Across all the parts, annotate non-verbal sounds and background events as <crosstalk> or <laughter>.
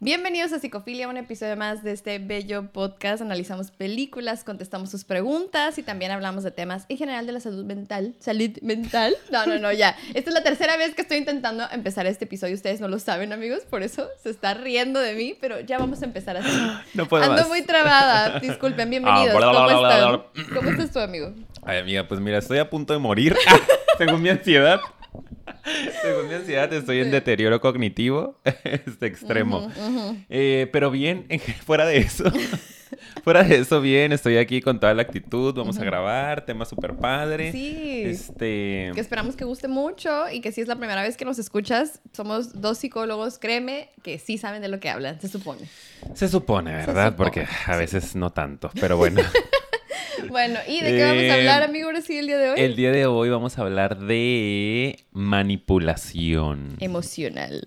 Bienvenidos a Psicofilia, un episodio más de este bello podcast. Analizamos películas, contestamos sus preguntas y también hablamos de temas en general de la salud mental. ¿Salud mental? No, no, no, ya. <laughs> Esta es la tercera vez que estoy intentando empezar este episodio. Ustedes no lo saben, amigos, por eso se está riendo de mí, pero ya vamos a empezar así. <gasps> No puedo Ando más. muy trabada. Disculpen, <laughs> bienvenidos. Ah, bla, bla, ¿Cómo bla, bla, están? ¿Cómo estás tú, amigo? Ay, amiga, pues mira, estoy a punto de morir. <laughs> Según mi ansiedad. <laughs> Según mi ansiedad, estoy en deterioro cognitivo <laughs> este extremo. Eh, pero bien, fuera de eso. <laughs> fuera de eso, bien, estoy aquí con toda la actitud. Vamos a grabar, tema súper padre. Sí. Este. Que esperamos que guste mucho y que si es la primera vez que nos escuchas, somos dos psicólogos, créeme, que sí saben de lo que hablan, se supone. Se supone, ¿verdad? supone, Porque a sí. veces no tanto, pero bueno. <laughs> Bueno, ¿y de qué vamos a Eh, hablar, amigo, ahora sí, el día de hoy? El día de hoy vamos a hablar de manipulación. Emocional.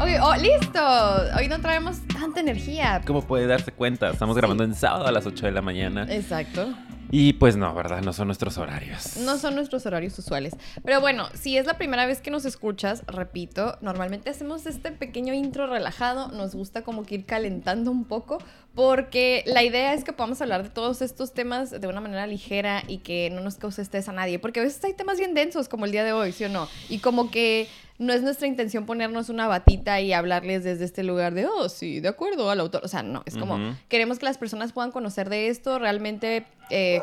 Ok, oh, listo. Hoy no traemos tanta energía. Como puede darse cuenta, estamos grabando en sábado a las 8 de la mañana. Exacto. Y pues no, ¿verdad? No son nuestros horarios. No son nuestros horarios usuales. Pero bueno, si es la primera vez que nos escuchas, repito, normalmente hacemos este pequeño intro relajado. Nos gusta como que ir calentando un poco. Porque la idea es que podamos hablar de todos estos temas de una manera ligera y que no nos cause estrés a nadie. Porque a veces hay temas bien densos como el día de hoy, ¿sí o no? Y como que no es nuestra intención ponernos una batita y hablarles desde este lugar de, oh, sí, de acuerdo al autor. O sea, no, es como, queremos que las personas puedan conocer de esto realmente eh,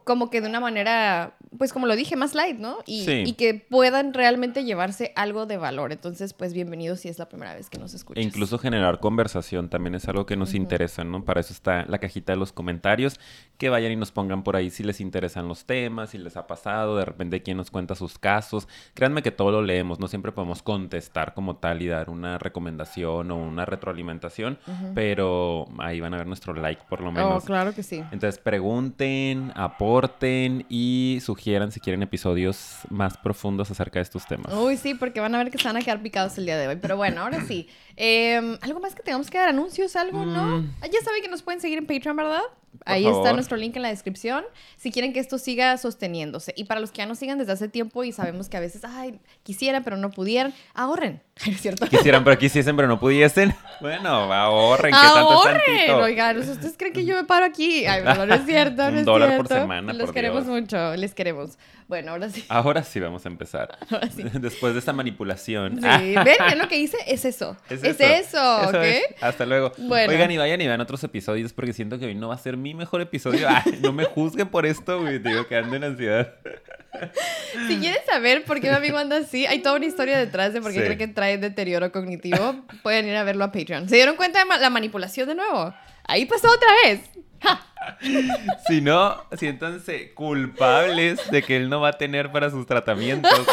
como que de una manera, pues como lo dije, más light, ¿no? Y, Sí. y que puedan realmente llevarse algo de valor. Entonces, pues bienvenidos si es la primera vez que nos E escuchas. incluso generar conversación también es algo que nos interesa, ¿no? Para eso está la cajita de los comentarios. Que vayan y nos pongan por ahí si les interesan los temas, si les ha pasado, de repente quién nos cuenta sus casos. Créanme que todo lo leemos, no siempre podemos contestar como tal y dar una recomendación o una retroalimentación, pero ahí van a ver nuestro like por lo Oh, menos. claro que sí. Entonces pregunten, aporten y sugieran si quieren episodios más profundos acerca de estos temas. Uy, sí, porque van a ver que se van a quedar picados el día de hoy. Pero bueno, ahora sí. Eh, ¿Algo más que tengamos que dar? ¿Anuncios? ¿Algo? ¿No? Mm. Ah, Ya saben que nos pueden seguir en Patreon, ¿verdad? Por Ahí está favor. nuestro link en la descripción. Si quieren que esto siga sosteniéndose. Y para los que ya nos sigan desde hace tiempo y sabemos que a veces, ay, quisieran, pero no pudieran, ahorren. <laughs> ¿Es cierto? Quisieran, pero quisiesen, pero no pudiesen. <laughs> Bueno, ahorren, que tanto es Ahorren, tantito. oigan, ¿ustedes creen que yo me paro aquí? Ay, no, no es cierto, <laughs> Un no es dólar por cierto. semana, Los por queremos Dios. mucho, les queremos. Bueno, ahora sí. Ahora sí vamos a empezar. Ahora sí. Después de esta manipulación. Sí, ven, ven lo que hice, es eso. Es, eso, ¿ok? es. Hasta luego. Bueno. Oigan, y vayan y vean otros episodios porque siento que hoy no va a ser mi mejor episodio. Ay, no me juzguen por esto, güey. Digo que ando en ansiedad. Si quieren saber por qué mi amigo anda así, hay toda una historia detrás de por qué Sí. cree que trae deterioro cognitivo. Pueden ir a verlo a Patreon. ¿Se dieron cuenta de ma- la manipulación de nuevo? Ahí pasó otra vez. Si no, siéntanse culpables de que él no va a tener para sus tratamientos. <laughs>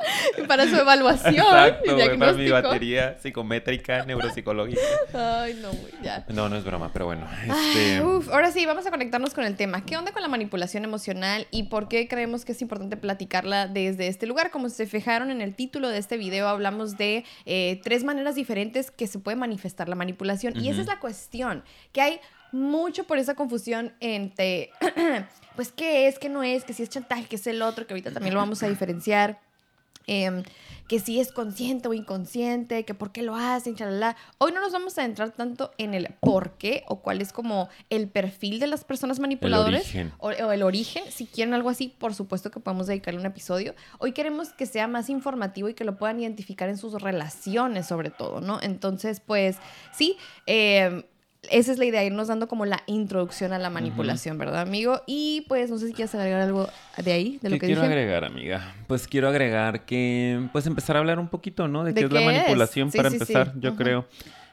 <laughs> Para su evaluación <laughs> Exacto, y para mi batería psicométrica, neuropsicológica. Ay, no, güey, ya. No, no es broma, pero bueno. Ay, Este, uf, ahora sí, vamos a conectarnos con el tema. ¿Qué onda con la manipulación emocional y por qué creemos que es importante platicarla desde este lugar? Como se fijaron en el título de este video, hablamos de eh, tres maneras diferentes que se puede manifestar la manipulación. Y esa es la cuestión, que hay mucho por esa confusión entre, <clears throat> pues, ¿qué es, qué no es? Que si es chantaje, que es el otro, que ahorita también lo vamos a diferenciar. Em, que si es consciente o inconsciente, que por qué lo hacen, chalala. Hoy no nos vamos a entrar tanto en el por qué o cuál es como el perfil de las personas manipuladoras o, o el origen. Si quieren algo así, por supuesto que podemos dedicarle un episodio. Hoy queremos que sea más informativo y que lo puedan identificar en sus relaciones sobre todo, ¿no? Entonces, pues sí, em, esa es la idea, irnos dando como la introducción a la manipulación, ¿verdad, amigo? Y pues no sé si quieres agregar algo de ahí, de lo ¿Qué que quiero dije. agregar, amiga? Pues quiero agregar que, pues empezar a hablar un poquito, ¿no? De, ¿De qué es la es? manipulación Sí, para sí, sí. empezar, yo creo.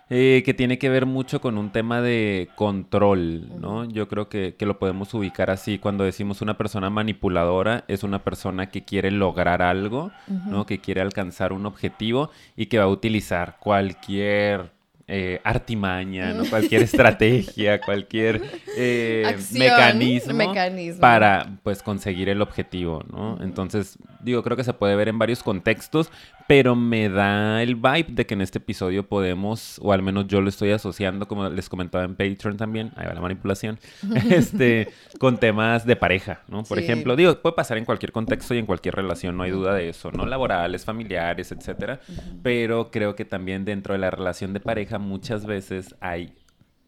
Eh, que tiene que ver mucho con un tema de control, ¿no? Yo creo que, que lo podemos ubicar así. Cuando decimos una persona manipuladora, es una persona que quiere lograr algo, ¿no? Que quiere alcanzar un objetivo y que va a utilizar cualquier eh, artimaña, ¿no? <laughs> Cualquier estrategia, cualquier eh, Acción, mecanismo, mecanismo. para, pues, conseguir el objetivo, ¿no? Entonces, digo, creo que se puede ver en varios contextos, pero me da el vibe de que en este episodio podemos, o al menos yo lo estoy asociando, como les comentaba en Patreon también, ahí va la manipulación, <laughs> este, con temas de pareja, ¿no? Por ejemplo, digo, puede pasar en cualquier contexto y en cualquier relación, no hay duda de eso, ¿no? Laborales, familiares, etcétera, pero creo que también dentro de la relación de pareja muchas veces hay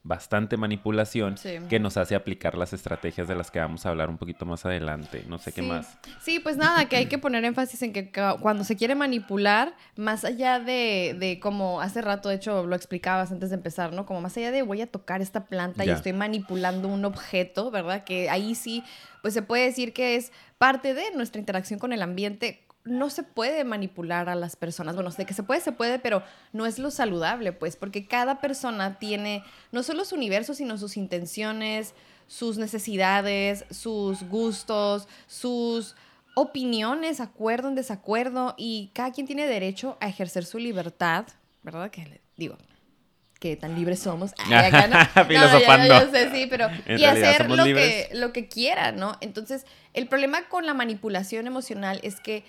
bastante manipulación que nos hace aplicar las estrategias de las que vamos a hablar un poquito más adelante. No sé qué más. Sí, pues nada, que hay que poner énfasis en que cuando se quiere manipular, más allá de, de como hace rato, de hecho, lo explicabas antes de empezar, ¿no? Como más allá de voy a tocar esta planta y estoy manipulando un objeto, ¿verdad? Que ahí sí, pues se puede decir que es parte de nuestra interacción con el ambiente no se puede manipular a las personas. Bueno, de que se puede, se puede, pero no es lo saludable, pues, porque cada persona tiene no solo su universo, sino sus intenciones, sus necesidades, sus gustos, sus opiniones, acuerdo en desacuerdo, y cada quien tiene derecho a ejercer su libertad, ¿verdad? Que digo, que tan libres somos. <laughs> Filosofando. sí, pero... y hacer lo que, lo que quiera, ¿no? Entonces, el problema con la manipulación emocional es que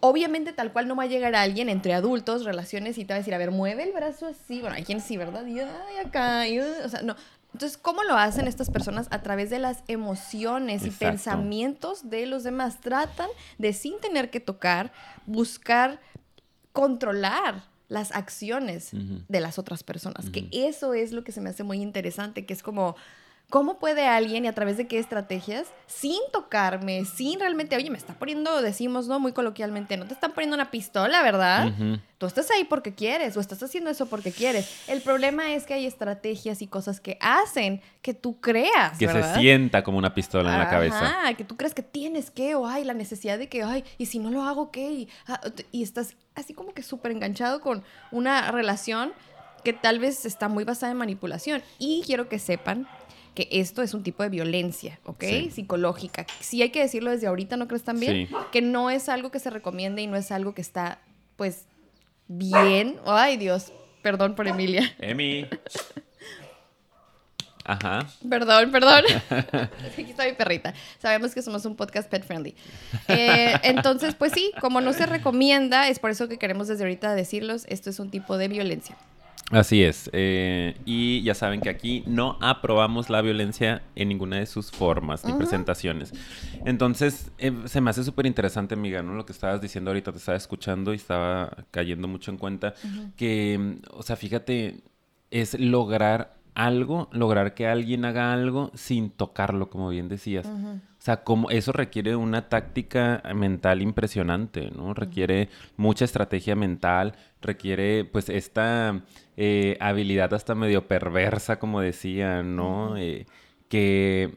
obviamente tal cual no va a llegar a alguien entre adultos, relaciones, y te va a decir, a ver, mueve el brazo así. Bueno, hay quien sí, ¿verdad? Y, ay, acá, o sea, no. Entonces, ¿cómo lo hacen estas personas? A través de las emociones y pensamientos de los demás. Tratan de, sin tener que tocar, buscar controlar las acciones de las otras personas. Que eso es lo que se me hace muy interesante, que es como ¿Cómo puede alguien y a través de qué estrategias, sin tocarme, sin realmente, oye, me está poniendo, decimos, ¿no? Muy coloquialmente, no te están poniendo una pistola, ¿verdad? Tú estás ahí porque quieres o estás haciendo eso porque quieres. El problema es que hay estrategias y cosas que hacen que tú creas. Que se sienta como una pistola en la cabeza. Que tú crees que tienes que, o hay la necesidad de que, ay, y si no lo hago, ¿qué? Y, ah, y estás así como que súper enganchado con una relación que tal vez está muy basada en manipulación. Y quiero que sepan que esto es un tipo de violencia, ¿ok? Psicológica. Sí hay que decirlo desde ahorita, ¿no crees también? Que no es algo que se recomiende y no es algo que está, pues, bien. Ay, Dios, perdón por Emilia. <laughs> Emi. Ajá. Perdón, perdón. <laughs> Aquí está mi perrita. Sabemos que somos un podcast pet friendly. Eh, entonces, pues sí, como no se recomienda, es por eso que queremos desde ahorita decirlos, esto es un tipo de violencia. Así es. Eh, y ya saben que aquí no aprobamos la violencia en ninguna de sus formas ni presentaciones. Entonces, eh, se me hace súper interesante, amiga, ¿no? Lo que estabas diciendo ahorita, te estaba escuchando y estaba cayendo mucho en cuenta que, o sea, fíjate, es lograr algo, lograr que alguien haga algo sin tocarlo, como bien decías. O sea, como eso requiere una táctica mental impresionante, ¿no? Requiere mucha estrategia mental, requiere pues esta eh, habilidad hasta medio perversa, como decía, ¿no? Eh, que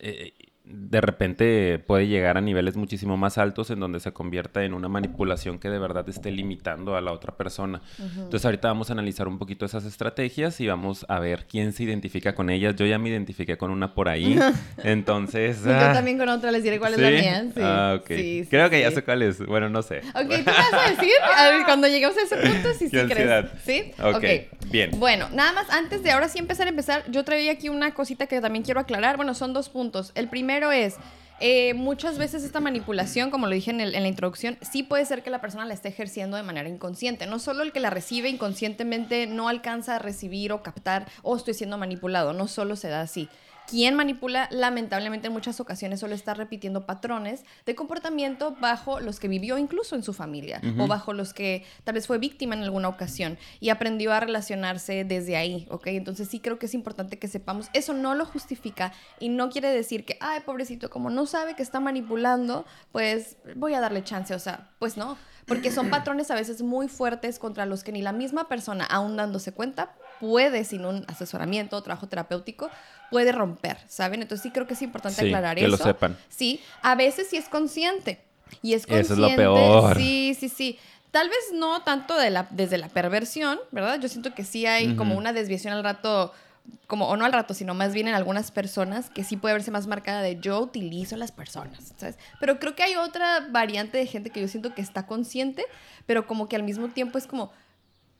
eh, de repente puede llegar a niveles muchísimo más altos en donde se convierta en una manipulación que de verdad esté limitando a la otra persona. Entonces ahorita vamos a analizar un poquito esas estrategias y vamos a ver quién se identifica con ellas. Yo ya me identifiqué con una por ahí. <laughs> Entonces... yo ah. también con otra les diré cuál es la mía. Sí. Ah, ok. Creo que ya sé cuál es. Bueno, no sé. Ok, ¿tú vas a decir? A ver, cuando lleguemos a ese punto, si sí, sí crees. ¿Sí? Ok, bien. Bueno, nada más antes de ahora sí empezar a empezar, yo traía aquí una cosita que también quiero aclarar. Bueno, son dos puntos. El primero es, eh, muchas veces esta manipulación, como lo dije en, la introducción, sí puede ser que la persona la esté ejerciendo de manera inconsciente. No solo el que la recibe inconscientemente no alcanza a recibir o captar, o oh, estoy siendo manipulado, no solo se da así quien manipula lamentablemente en muchas ocasiones solo está repitiendo patrones de comportamiento bajo los que vivió incluso en su familia o bajo los que tal vez fue víctima en alguna ocasión y aprendió a relacionarse desde ahí, ¿ok? Entonces sí creo que es importante que sepamos, eso no lo justifica y no quiere decir que, ay, pobrecito, como no sabe que está manipulando, pues voy a darle chance, o sea, pues no porque son <clears throat> patrones a veces muy fuertes contra los que ni la misma persona, aún dándose cuenta, puede, sin un asesoramiento o trabajo terapéutico, puede romper, ¿saben? Entonces sí creo que es importante aclarar eso. Que lo sepan. Sí, a veces sí es consciente. Y es consciente. Eso es lo peor. Sí, sí, sí. Tal vez no tanto de la, desde la perversión, ¿verdad? Yo siento que sí hay como una desviación al rato como, o no al rato, sino más bien en algunas personas que sí puede verse más marcada de yo utilizo a las personas, ¿sabes? Pero creo que hay otra variante de gente que yo siento que está consciente, pero como que al mismo tiempo es como,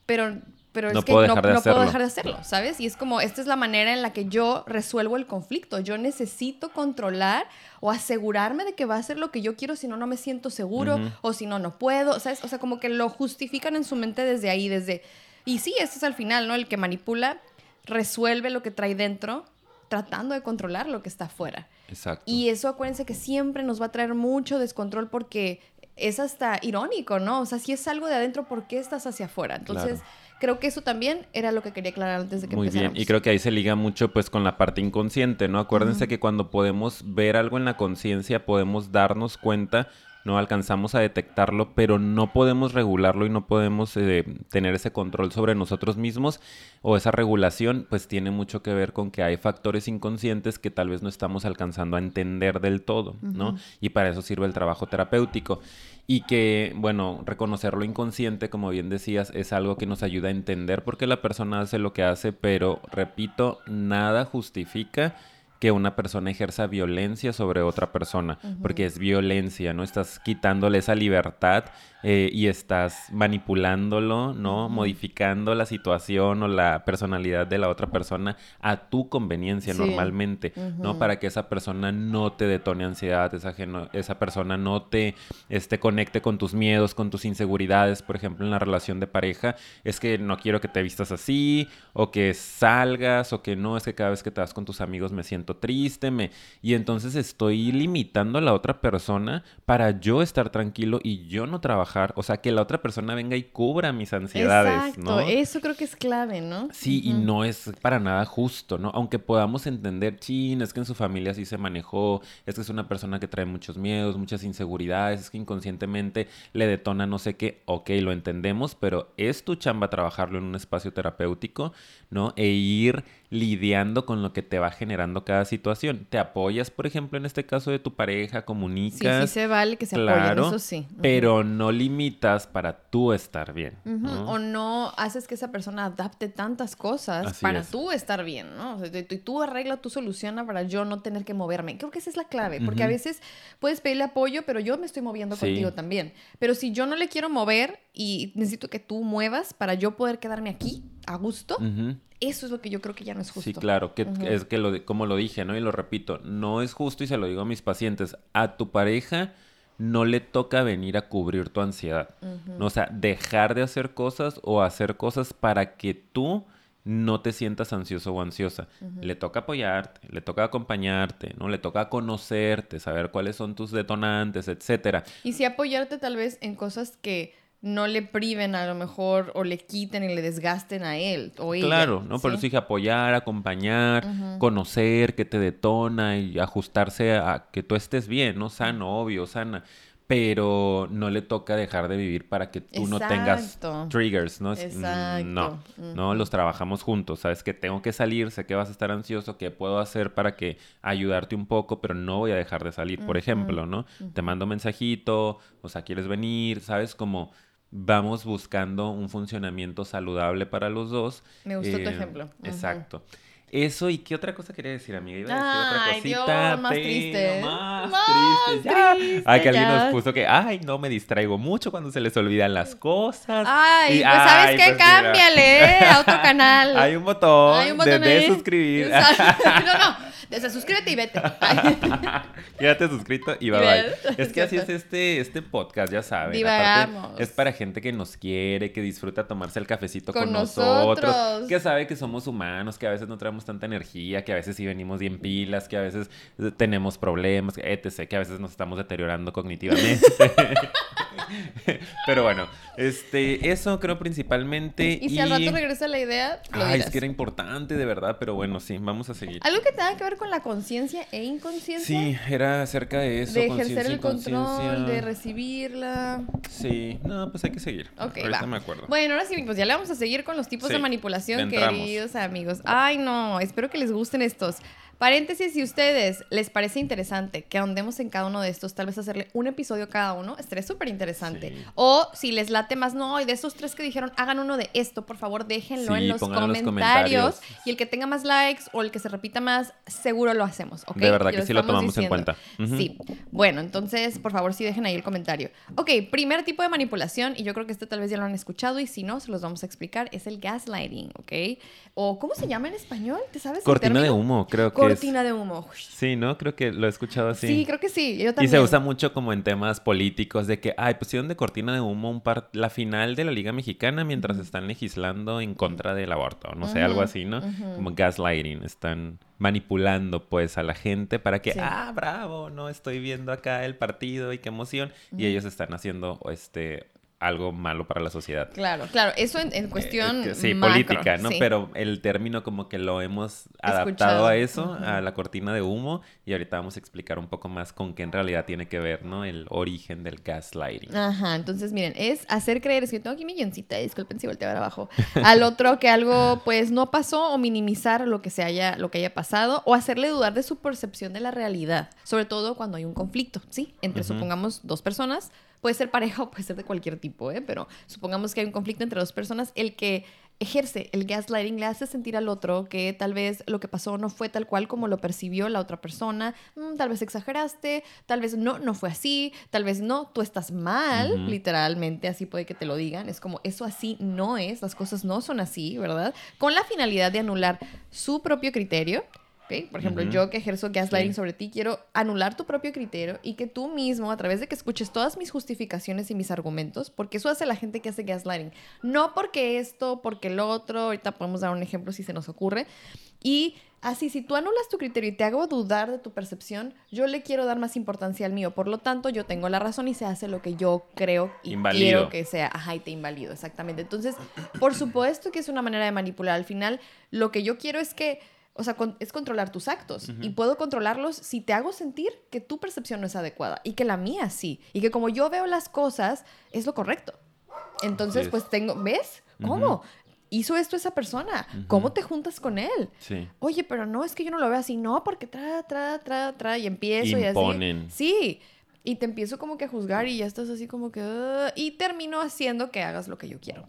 pero pero No es que puedo no, dejar de no puedo hacerlo. dejar de hacerlo, ¿sabes? Y es como, esta es la manera en la que yo resuelvo el conflicto. Yo necesito controlar o asegurarme de que va a ser lo que yo quiero, si no, no me siento seguro, o si no, no puedo, ¿sabes? O sea, como que lo justifican en su mente desde ahí, desde... Y sí, esto es al final, ¿no? El que manipula resuelve lo que trae dentro, tratando de controlar lo que está afuera. Exacto. Y eso acuérdense que siempre nos va a traer mucho descontrol porque es hasta irónico, ¿no? O sea, si es algo de adentro, ¿por qué estás hacia afuera? Entonces, creo que eso también era lo que quería aclarar antes de que Muy bien, y creo que ahí se liga mucho pues con la parte inconsciente, ¿no? Acuérdense que cuando podemos ver algo en la conciencia, podemos darnos cuenta, no alcanzamos a detectarlo, pero no podemos regularlo y no podemos eh, tener ese control sobre nosotros mismos o esa regulación, pues tiene mucho que ver con que hay factores inconscientes que tal vez no estamos alcanzando a entender del todo, ¿no? Y para eso sirve el trabajo terapéutico. Y que, bueno, reconocer lo inconsciente, como bien decías, es algo que nos ayuda a entender por qué la persona hace lo que hace, pero, repito, nada justifica que una persona ejerza violencia sobre otra persona, porque es violencia, ¿no? Estás quitándole esa libertad eh, y estás manipulándolo, ¿no? Modificando la situación o la personalidad de la otra persona a tu conveniencia Sí. normalmente, ¿no? Para que esa persona no te detone ansiedad, esa, esa persona no te este, conecte con tus miedos, con tus inseguridades, por ejemplo, en la relación de pareja, es que no quiero que te vistas así, o que salgas, o que no, es que cada vez que te vas con tus amigos me siento triste, me... y entonces estoy limitando a la otra persona para yo estar tranquilo y yo no trabajar, o sea, que la otra persona venga y cubra mis ansiedades, Exacto, ¿no? eso creo que es clave, ¿no? Sí, y no es para nada justo, ¿no? Aunque podamos entender, chin, es que en su familia sí se manejó, es que es una persona que trae muchos miedos, muchas inseguridades, es que inconscientemente le detona no sé qué, ok, lo entendemos, pero es tu chamba trabajarlo en un espacio terapéutico, ¿no? E ir lidiando con lo que te va generando cada situación. Te apoyas, por ejemplo, en este caso de tu pareja, Sí, comunicas, sí se vale que se apoyen, claro, eso sí. Pero no limitas para tú estar bien. O no haces que esa persona adapte tantas cosas Así para es. tú estar bien, ¿no? O sea, tú, tú arregla, tú soluciona para yo no tener que moverme. Creo que esa es la clave, porque a veces puedes pedirle apoyo, pero yo me estoy moviendo Sí. contigo también. Pero si yo no le quiero mover y necesito que tú muevas para yo poder quedarme aquí a gusto. Eso es lo que yo creo que ya no es justo. Sí, claro, que es que lo, como lo dije, ¿no? Y lo repito, no es justo y se lo digo a mis pacientes, a tu pareja no le toca venir a cubrir tu ansiedad, ¿no? O sea, dejar de hacer cosas o hacer cosas para que tú no te sientas ansioso o ansiosa. Le toca apoyarte, le toca acompañarte, ¿no? Le toca conocerte, saber cuáles son tus detonantes, etcétera. Y sí apoyarte tal vez en cosas que no le priven a lo mejor o le quiten y le desgasten a él o ella. Claro, ¿no? ¿sí? eso dije apoyar, acompañar, conocer qué te detona y ajustarse a que tú estés bien, ¿no? Sano, obvio, sana. Pero no le toca dejar de vivir para que tú no tengas triggers, ¿no? Mm, Exacto. No, no, los trabajamos juntos. Sabes que tengo que salir, sé que vas a estar ansioso, qué puedo hacer para que ayudarte un poco, pero no voy a dejar de salir, por ejemplo, ¿no? Te mando mensajito, o sea, quieres venir, ¿sabes? Como vamos buscando un funcionamiento saludable para los dos. Me gustó tu Eh, ejemplo. Exacto. Eso, ¿y qué otra cosa quería decir, amiga? Iba a decir otra Ay, cosita. Dios, más triste. Más, Más triste. ya. triste, Ay, que alguien nos puso que, ay, no me distraigo mucho cuando se les olvidan las cosas. Ay, Y- pues sabes ay, qué, pues cámbiale ¿eh? a otro canal. <laughs> Hay un botón, Hay un botón de, de suscribir. <laughs> no, no, de- suscríbete y vete. <laughs> Quédate suscrito y bye bye. Es que así es <laughs> este, este podcast, ya saben. Aparte, es para gente que nos quiere, que disfruta tomarse el cafecito con, Con nosotros, nosotros. que sabe que somos humanos, que a veces no traemos tanta energía, que a veces sí venimos bien pilas, que a veces eh, tenemos problemas, etc., que a veces nos estamos deteriorando cognitivamente. <laughs> <laughs> Pero bueno, este, eso creo principalmente. Y si al rato regresa la idea, lo Ay, es que era importante, de verdad, pero bueno, sí, vamos a seguir. Algo que tenga que ver con la conciencia e inconsciencia. Sí, era acerca de eso. de ejercer el control, de recibirla. Sí, no, pues hay que seguir. Ok, Ahorita va. me acuerdo. Bueno, ahora sí, pues ya le vamos a seguir con los tipos Sí, de manipulación, queridos amigos. Ay, no, espero que les gusten estos. Paréntesis, si ustedes les parece interesante que ahondemos en cada uno de estos, tal vez hacerle un episodio cada uno, estaría súper interesante. Sí. O si les late más, no, y de esos tres que dijeron, hagan uno de esto, por favor, déjenlo Sí, en los comentarios. Y el que tenga más likes o el que se repita más, seguro lo hacemos, ¿ok? De verdad que sí lo tomamos en cuenta. Sí. Bueno, entonces, por favor, sí dejen ahí el comentario. Ok, primer tipo de manipulación, y yo creo que este tal vez ya lo han escuchado, y si no, se los vamos a explicar, es el gaslighting, ¿ok? O, ¿cómo se llama en español? ¿Te sabes el Cortina de humo, creo que Cortina de humo. Sí, ¿no? Creo que lo he escuchado así. Sí, creo que sí. Yo Y también. se usa mucho como en temas políticos de que, ay, pusieron de cortina de humo un par la final de la Liga Mexicana mientras están legislando en contra del aborto, no sé, algo así, ¿no? Como gaslighting, están manipulando pues a la gente para que, Sí. ah, bravo, no estoy viendo acá el partido y qué emoción, y ellos están haciendo este algo malo para la sociedad. Claro, claro. Eso en, en cuestión. Eh, sí, macro, política, ¿no? sí. Pero el término como que lo hemos adaptado Escuchado. a eso, a la cortina de humo, y ahorita vamos a explicar un poco más con qué en realidad tiene que ver, ¿no? El origen del gaslighting. Ajá, entonces miren, es hacer creer, es que tengo aquí mi guioncita, disculpen si volteo abajo, <laughs> al otro que algo pues no pasó o minimizar lo que se haya, lo que haya pasado o hacerle dudar de su percepción de la realidad, sobre todo cuando hay un conflicto, ¿sí? Entre supongamos dos personas, puede ser pareja <laughs> o puede ser de cualquier tipo, ¿eh? Pero supongamos que hay un conflicto entre dos personas, el que ejerce el gaslighting le hace sentir al otro que tal vez lo que pasó no fue tal cual como lo percibió la otra persona, Mm, tal vez exageraste, tal vez no, no fue así, tal vez no, tú estás mal, literalmente, así puede que te lo digan, es como eso así no es, las cosas no son así, ¿verdad? Con la finalidad de anular su propio criterio. Por ejemplo, yo que ejerzo gaslighting Sí. sobre ti, quiero anular tu propio criterio y que tú mismo, a través de que escuches todas mis justificaciones y mis argumentos, porque eso hace la gente que hace gaslighting, no porque esto, porque lo otro, ahorita podemos dar un ejemplo si se nos ocurre, y así, si tú anulas tu criterio y te hago dudar de tu percepción, yo le quiero dar más importancia al mío, por lo tanto, yo tengo la razón y se hace lo que yo creo y Invalido. quiero que sea, ajá, y te invalido, exactamente. Entonces, por supuesto que es una manera de manipular, al final, lo que yo quiero es que o sea, con- es controlar tus actos. Y puedo controlarlos si te hago sentir que tu percepción no es adecuada y que la mía sí. Y que como yo veo las cosas, es lo correcto. Entonces, pues tengo, ¿ves? ¿Cómo? Hizo esto esa persona. ¿Cómo te juntas con él? Sí. Oye, pero no, es que yo no lo veo así. No, porque tra, tra, tra, tra. Y empiezo Imponen. y así. Sí. Y te empiezo como que a juzgar y ya estás así como que... Y termino haciendo que hagas lo que yo quiero.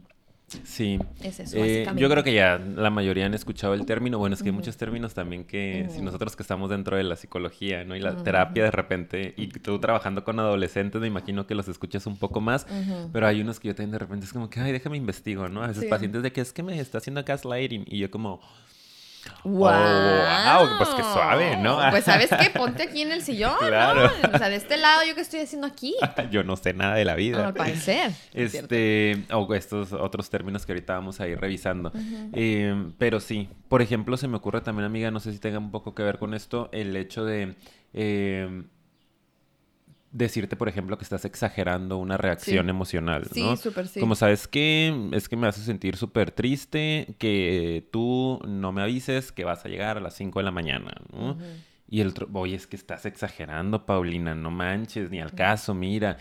Sí. Es eso, Eh, yo creo que ya la mayoría han escuchado el término. Bueno, es que hay muchos términos también que si nosotros que estamos dentro de la psicología, ¿no? Y la terapia de repente, y tú trabajando con adolescentes, me imagino que los escuchas un poco más, pero hay unos que yo también de repente es como que, ay, déjame investigo, ¿no? A veces Sí. pacientes de que es que me está haciendo gaslighting y yo como, ¡Wow! wow, pues qué suave, ¿no? Pues sabes qué, <laughs> ponte aquí en el sillón, Claro. ¿no? O sea, de este lado, ¿yo qué estoy haciendo aquí? <laughs> yo no sé nada de la vida. Al parecer. Este, o estos otros términos que ahorita vamos a ir revisando. Eh, pero sí, por ejemplo, se me ocurre también, amiga, no sé si tenga un poco que ver con esto, el hecho de eh, decirte, por ejemplo, que estás exagerando una reacción Sí. emocional, Sí, ¿no? súper sí. Como sabes que es que me hace sentir súper triste que tú no me avises que vas a llegar a las 5 de la mañana, ¿no? Y el otro, oye, es que estás exagerando, Paulina, no manches, ni al caso, mira.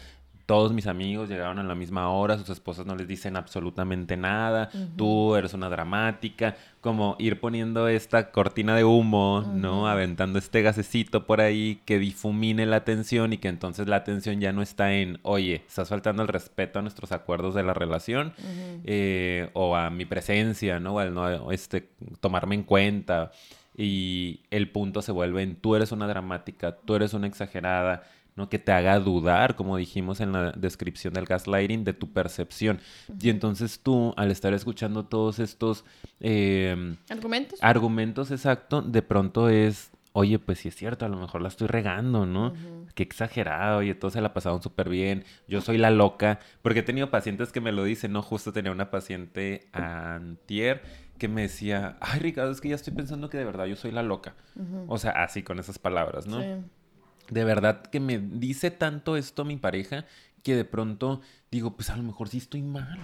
Todos mis amigos llegaron a la misma hora, sus esposas no les dicen absolutamente nada, tú eres una dramática, como ir poniendo esta cortina de humo, ¿no? Aventando este gasecito por ahí que difumine la atención y que entonces la atención ya no está en, oye, estás faltando el respeto a nuestros acuerdos de la relación eh, o a mi presencia, ¿no? O al no este, tomarme en cuenta. Y el punto se vuelve en tú eres una dramática, tú eres una exagerada, ¿no? Que te haga dudar, como dijimos en la descripción del gaslighting, de tu percepción. Y entonces tú, al estar escuchando todos estos eh, ¿Argumentos? argumentos exacto, de pronto es, oye, pues sí es cierto, a lo mejor la estoy regando, ¿no? Qué exagerado, oye, todos se la pasaron súper bien, yo soy la loca, porque he tenido pacientes que me lo dicen, ¿no? Justo tenía una paciente antier que me decía, ay, Ricardo, es que ya estoy pensando que de verdad yo soy la loca. O sea, así con esas palabras, ¿no? Sí. De verdad que me dice tanto esto mi pareja que de pronto digo, pues a lo mejor sí estoy mal.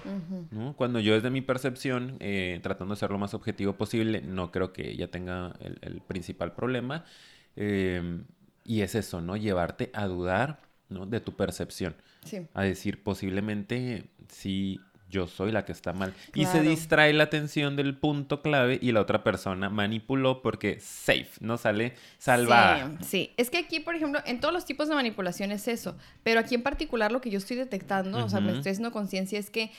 ¿no? Cuando yo desde mi percepción, eh, tratando de ser lo más objetivo posible, no creo que ella tenga el, el principal problema. eh, y es eso, ¿no? Llevarte a dudar, ¿no? De tu percepción. Sí. A decir, posiblemente sí, yo soy la que está mal. Y se distrae la atención del punto clave y la otra persona manipuló porque safe, no sale salvada. Sí, sí. Es que aquí, por ejemplo, en todos los tipos de manipulación es eso. Pero aquí en particular lo que yo estoy detectando, o sea, me estoy haciendo conciencia es que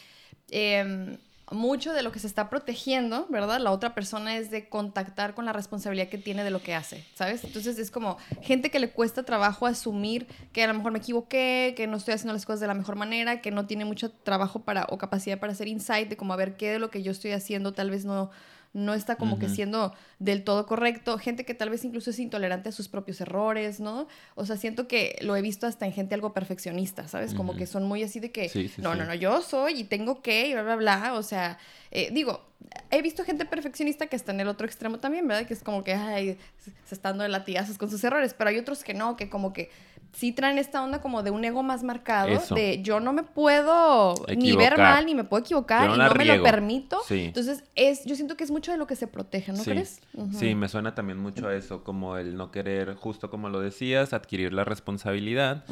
em, mucho de lo que se está protegiendo, ¿verdad? La otra persona es de contactar con la responsabilidad que tiene de lo que hace, ¿sabes? Entonces es como gente que le cuesta trabajo asumir que a lo mejor me equivoqué, que no estoy haciendo las cosas de la mejor manera, que no tiene mucho trabajo para o capacidad para hacer insight de como a ver qué de lo que yo estoy haciendo tal vez no no está como que siendo del todo correcto, gente que tal vez incluso es intolerante a sus propios errores, ¿no? O sea, siento que lo he visto hasta en gente algo perfeccionista, ¿sabes? Como que son muy así de que, Sí, sí, no, sí. no, no, yo soy y tengo que, y bla, bla, bla, o sea, eh, digo, he visto gente perfeccionista que está en el otro extremo también, ¿verdad? Que es como que, ay, se está dando de latigazos con sus errores, pero hay otros que no, que como que sí traen esta onda como de un ego más marcado, Eso. de yo no me puedo ni ver mal, ni me puedo equivocar, no y no me lo permito. Sí. Entonces, es, yo siento que es mucho de lo que se protege, ¿no sí. crees? Sí, me suena también mucho a eso, como el no querer, justo como lo decías, adquirir la responsabilidad.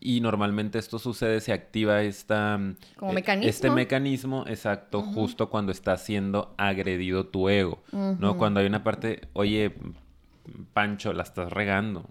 Y normalmente esto sucede, se activa esta, Como eh, mecanismo. este mecanismo, exacto, justo cuando está siendo agredido tu ego, ¿no? Cuando hay una parte, oye, Pancho, la estás regando.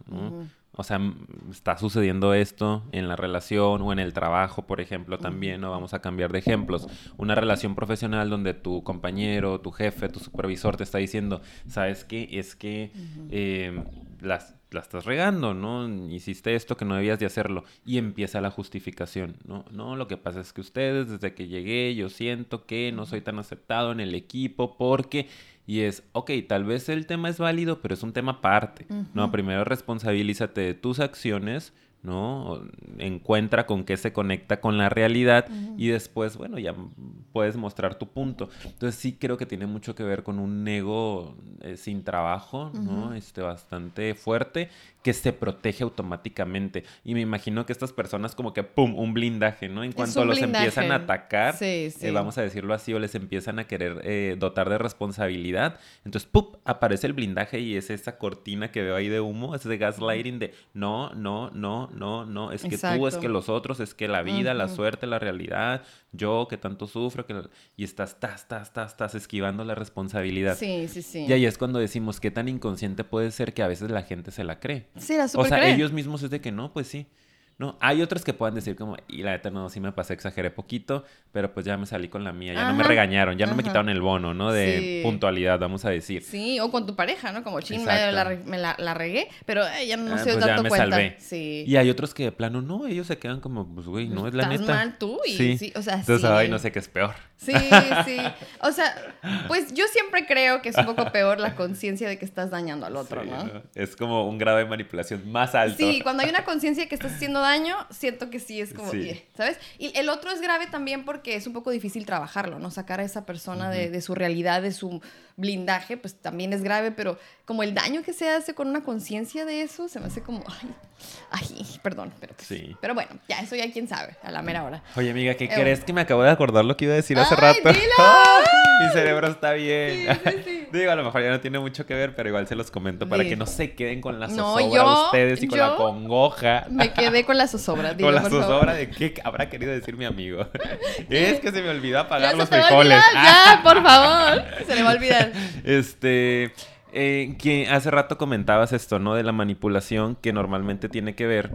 O sea, está sucediendo esto en la relación o en el trabajo, por ejemplo, también, ¿no? Vamos a cambiar de ejemplos. Una relación profesional donde tu compañero, tu jefe, tu supervisor te está diciendo, ¿sabes qué? Es que eh, las, la estás regando, ¿no? Hiciste esto que no debías de hacerlo. Y empieza la justificación, ¿no? No, lo que pasa es que ustedes, desde que llegué, yo siento que no soy tan aceptado en el equipo porque... Y es, ok, tal vez el tema es válido, pero es un tema aparte, ¿no? Primero responsabilízate de tus acciones, ¿no? Encuentra con qué se conecta con la realidad y después, bueno, ya puedes mostrar tu punto. Entonces sí creo que tiene mucho que ver con un ego eh, sin trabajo, ¿no? Este bastante fuerte que se protege automáticamente. Y me imagino que estas personas como que, ¡pum!, un blindaje, ¿no? En cuanto los empiezan a atacar, Sí, eh, sí. vamos a decirlo así, o les empiezan a querer eh, dotar de responsabilidad. Entonces, ¡pum! aparece el blindaje y es esa cortina que veo ahí de humo, es de gaslighting de no, no, no, no, no, es que tú, es que los otros, es que la vida, la suerte, la realidad, yo que tanto sufro, que... y estás, tas, tas, tas, tas, esquivando la responsabilidad. Sí, sí, sí. Y ahí es cuando decimos qué tan inconsciente puede ser que a veces la gente se la cree. Sí, la O super sea, cree. ellos mismos es de que no, pues sí. No, hay otros que puedan decir como, y la neta no, sí me pasé, exageré poquito, pero pues ya me salí con la mía, ya no me regañaron, ya no me quitaron el bono, ¿no? De Sí. puntualidad, vamos a decir. Sí, o con tu pareja, ¿no? Como ching, me la, re- me la- la regué, pero eh, ya no Ah, se pues ya tanto me cuenta. salvé. Sí. Y hay otros que de plano no, ellos se quedan como, pues güey, no es la Estás neta. mal tú y sí, o sea, Entonces, sí. ay, no sé qué es peor. Sí, sí. O sea, pues yo siempre creo que es un poco peor la conciencia de que estás dañando al otro, Sí, ¿no? Es como un grado de manipulación más alto. Sí, cuando hay una conciencia de que estás haciendo daño, siento que sí es como, Sí. ¿sabes? Y el otro es grave también porque es un poco difícil trabajarlo, ¿no? Sacar a esa persona de, de su realidad, de su blindaje, pues también es grave, pero como el daño que se hace con una conciencia de eso, se me hace como, ay, ay, perdón, pero, pues, Sí. pero bueno, ya eso ya quién sabe, a la mera hora. Oye, amiga, ¿qué Eh, crees que me acabo de acordar lo que iba a decir hace ¡Ay, rato? dilo! <laughs> Mi cerebro está bien. Sí, sí. <laughs> Digo, a lo mejor ya no tiene mucho que ver, pero igual se los comento para que no se queden con la No, zozobra yo- ustedes y con la congoja. Me quedé con la zozobra, <laughs> dilo, Con la por favor. zozobra de qué habrá querido decir mi amigo. <laughs> es que se me olvidó apagar Ya los frijoles. ya, por favor. Se le va a olvidar. Este, eh, que hace rato comentabas esto, ¿no? De la manipulación que normalmente tiene que ver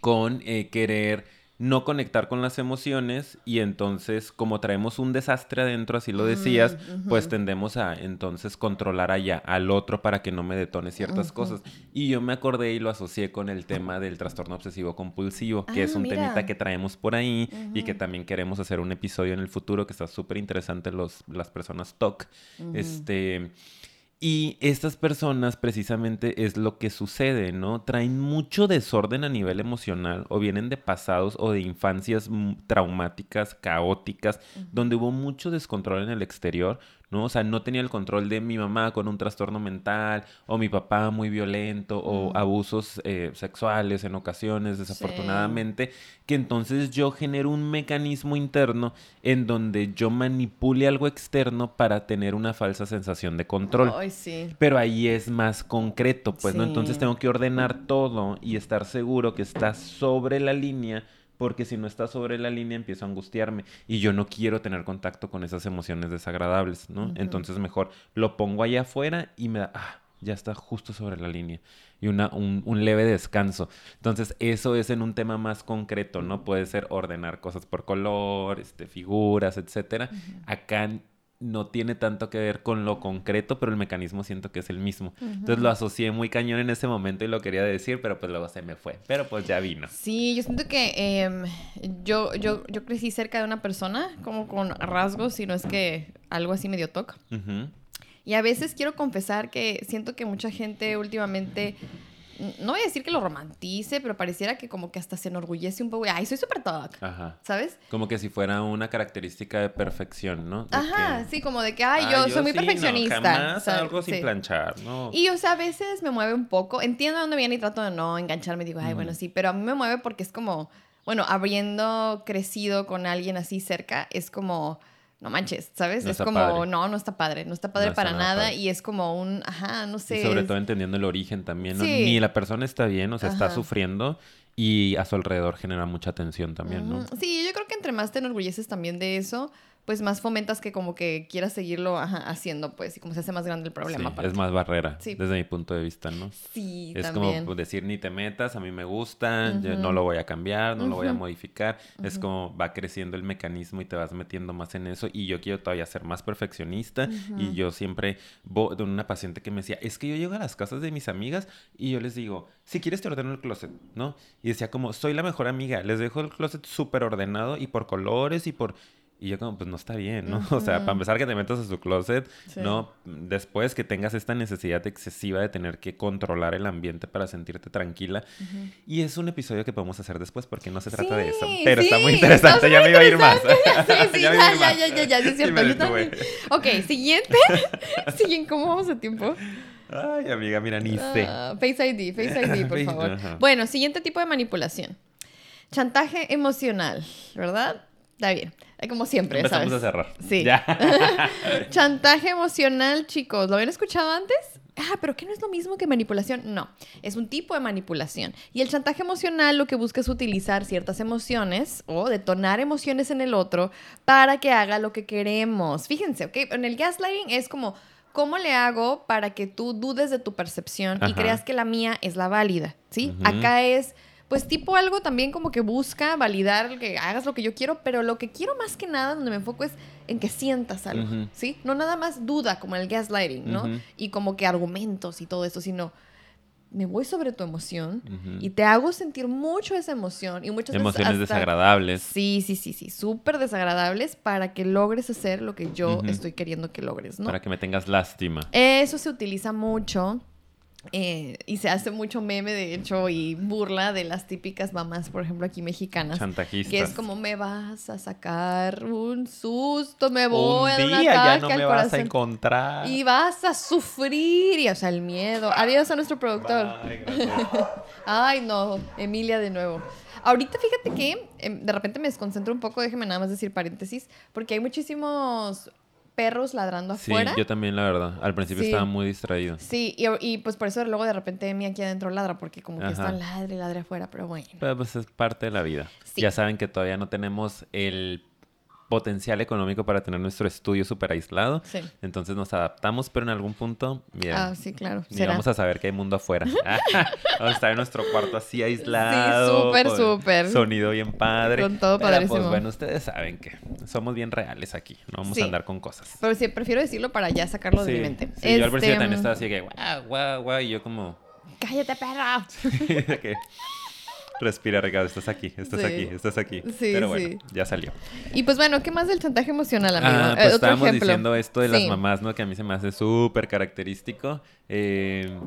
con eh, querer no conectar con las emociones y entonces como traemos un desastre adentro, así lo decías, Mm, pues ujú. tendemos a entonces controlar allá al otro para que no me detone ciertas cosas. Y yo me acordé y lo asocié con el tema del trastorno obsesivo compulsivo, que Ah, es un mira. temita que traemos por ahí y que también queremos hacer un episodio en el futuro que está súper interesante los, las personas TOC. Este. Y estas personas precisamente es lo que sucede, ¿no? Traen mucho desorden a nivel emocional o vienen de pasados o de infancias traumáticas, caóticas, donde hubo mucho descontrol en el exterior, ¿no? O sea, no tenía el control de mi mamá con un trastorno mental o mi papá muy violento o Mm. abusos eh, sexuales en ocasiones, desafortunadamente, que entonces yo genero un mecanismo interno en donde yo manipule algo externo para tener una falsa sensación de control. Ay, sí. Pero ahí es más concreto, pues, ¿no? Entonces tengo que ordenar todo y estar seguro que está sobre la línea porque si no está sobre la línea empiezo a angustiarme y yo no quiero tener contacto con esas emociones desagradables, ¿no? Entonces mejor lo pongo allá afuera y me da, ah, ya está justo sobre la línea y una, un, un, leve descanso. Entonces, eso es en un tema más concreto, ¿no? Puede ser ordenar cosas por color, este, figuras, etcétera. Acá no tiene tanto que ver con lo concreto, pero el mecanismo siento que es el mismo. Entonces lo asocié muy cañón en ese momento y lo quería decir, pero pues luego se me fue. Pero pues ya vino. Sí, yo siento que em, yo, yo, yo crecí cerca de una persona como con rasgos, si no es que algo así medio toca. Y a veces quiero confesar que siento que mucha gente últimamente no voy a decir que lo romantice, pero pareciera que como que hasta se enorgullece un poco. Ay, soy súper talk. Ajá. ¿Sabes? Como que si fuera una característica de perfección, ¿no? Ajá, sí, como de que, ay, yo, soy muy perfeccionista. No, jamás algo sin planchar, ¿no? Y, o sea, a veces me mueve un poco. Entiendo dónde viene y trato de no engancharme. Digo, ay, bueno, sí, pero a mí me mueve porque es como, bueno, habiendo crecido con alguien así cerca, es como no manches, ¿sabes? es como, no, no está padre, no está padre para nada, y es como un, ajá, no sé. Y sobre todo entendiendo el origen también, ¿no? Ni la persona está bien, o sea, está sufriendo y a su alrededor genera mucha tensión también, ¿no? Sí, yo creo que entre más te enorgulleces también de eso, pues más fomentas que como que quieras seguirlo haciendo, pues, y como se hace más grande el problema. es más barrera, desde mi punto de vista, ¿no? Sí, Es como decir, ni te metas, a mí me gusta, no lo voy a cambiar, no lo voy a modificar. Es como va creciendo el mecanismo y te vas metiendo más en eso. Y yo quiero todavía ser más perfeccionista. Y yo siempre, de una paciente que me decía, es que yo llego a las casas de mis amigas y yo les digo, si quieres te ordeno el closet, ¿no? Y decía como, soy la mejor amiga, les dejo el closet súper ordenado y por colores y por... Y yo como, pues no está bien, ¿no? <laughs> O sea, para empezar que te metas a su closet, ¿no? Después que tengas esta necesidad excesiva de tener que controlar el ambiente para sentirte tranquila. Y es un episodio que podemos hacer después porque no se trata de eso. Pero está muy interesante, <laughs> ya me iba a ir más. Sí, sí, ya, ya, ya, ya, ya, ya, es cierto. yo también. Ok, siguiente. <laughs> Siguiente, ¿cómo vamos de tiempo? Ay, amiga, mira, ni sé. Uh, face ID, Face ID, por favor. Bueno, siguiente tipo de manipulación. Chantaje emocional, ¿verdad? Está bien. Como siempre, Empezamos a cerrar. Sí. <laughs> Chantaje emocional, chicos. ¿Lo habían escuchado antes? Ah, pero ¿qué no es lo mismo que manipulación? No, es un tipo de manipulación. Y el chantaje emocional lo que busca es utilizar ciertas emociones o detonar emociones en el otro para que haga lo que queremos. Fíjense, ¿ok? En el gaslighting es como, ¿cómo le hago para que tú dudes de tu percepción y creas que la mía es la válida? ¿Sí? Acá es pues tipo algo también como que busca validar que hagas lo que yo quiero, pero lo que quiero más que nada, donde me enfoco es en que sientas algo, ¿sí? No nada más duda como el gaslighting, ¿no? Y como que argumentos y todo eso, sino me voy sobre tu emoción y te hago sentir mucho esa emoción y muchas emociones desagradables. Sí, sí, sí, sí, súper desagradables para que logres hacer lo que yo estoy queriendo que logres, ¿no? Para que me tengas lástima. Eso se utiliza mucho eh, y se hace mucho meme, de hecho, y burla de las típicas mamás, por ejemplo, aquí mexicanas. Chantajistas. Que es como, me vas a sacar un susto, me voy a dar ya no me vas a encontrar. Y vas a sufrir. Y, o sea, el miedo. Adiós a nuestro productor. <laughs> Ay, no. Emilia de nuevo. Ahorita fíjate que em, de repente me desconcentro un poco, déjeme nada más decir paréntesis, porque hay muchísimos perros ladrando afuera. Sí, yo también, la verdad. Al principio estaba muy distraído. Sí, y, y, pues por eso luego de repente mi aquí adentro ladra, porque como que está ladre y ladre afuera, pero bueno. Pero pues es parte de la vida. Ya saben que todavía no tenemos el potencial económico para tener nuestro estudio súper aislado. Sí. Entonces nos adaptamos, pero en algún punto, mira, ah, sí, claro. Ni vamos a saber que hay mundo afuera. <laughs> vamos a estar en nuestro cuarto así aislado. Sí, súper, súper. Sonido bien padre. Con todo pero, Pues bueno, ustedes saben que somos bien reales aquí. No vamos a andar con cosas. Pero sí, prefiero decirlo para ya sacarlo de mi mente. Sí, yo al principio también este, estaba así que, guau, guau, guau, y yo como... <laughs> ¡Cállate, perra! <laughs> Respira, Ricardo, estás aquí, estás aquí, estás aquí. Sí, Pero bueno, ya salió. Y pues bueno, ¿qué más del chantaje emocional, amigo? Ah, pues estábamos diciendo esto de las mamás, ¿no? Que a mí se me hace súper característico. Eh,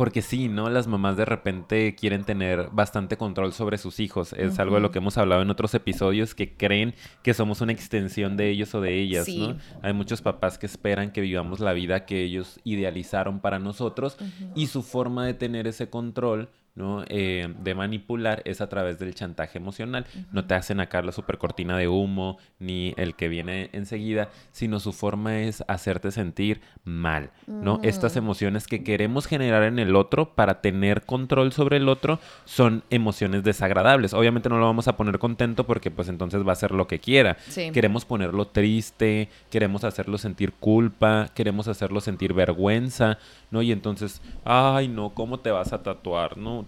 porque sí, ¿no? Las mamás de repente quieren tener bastante control sobre sus hijos. Es algo de lo que hemos hablado en otros episodios, que creen que somos una extensión de ellos o de ellas, ¿no? Hay muchos papás que esperan que vivamos la vida que ellos idealizaron para nosotros y su forma de tener ese control ¿no? Eh, de manipular es a través del chantaje emocional. No te hacen acá la super cortina de humo ni el que viene enseguida, sino su forma es hacerte sentir mal, ¿no? Estas emociones que queremos generar en el otro para tener control sobre el otro son emociones desagradables. Obviamente no lo vamos a poner contento porque pues entonces va a hacer lo que quiera. Queremos ponerlo triste, queremos hacerlo sentir culpa, queremos hacerlo sentir vergüenza, ¿no? Y entonces, ay, no, ¿cómo te vas a tatuar? ¿No?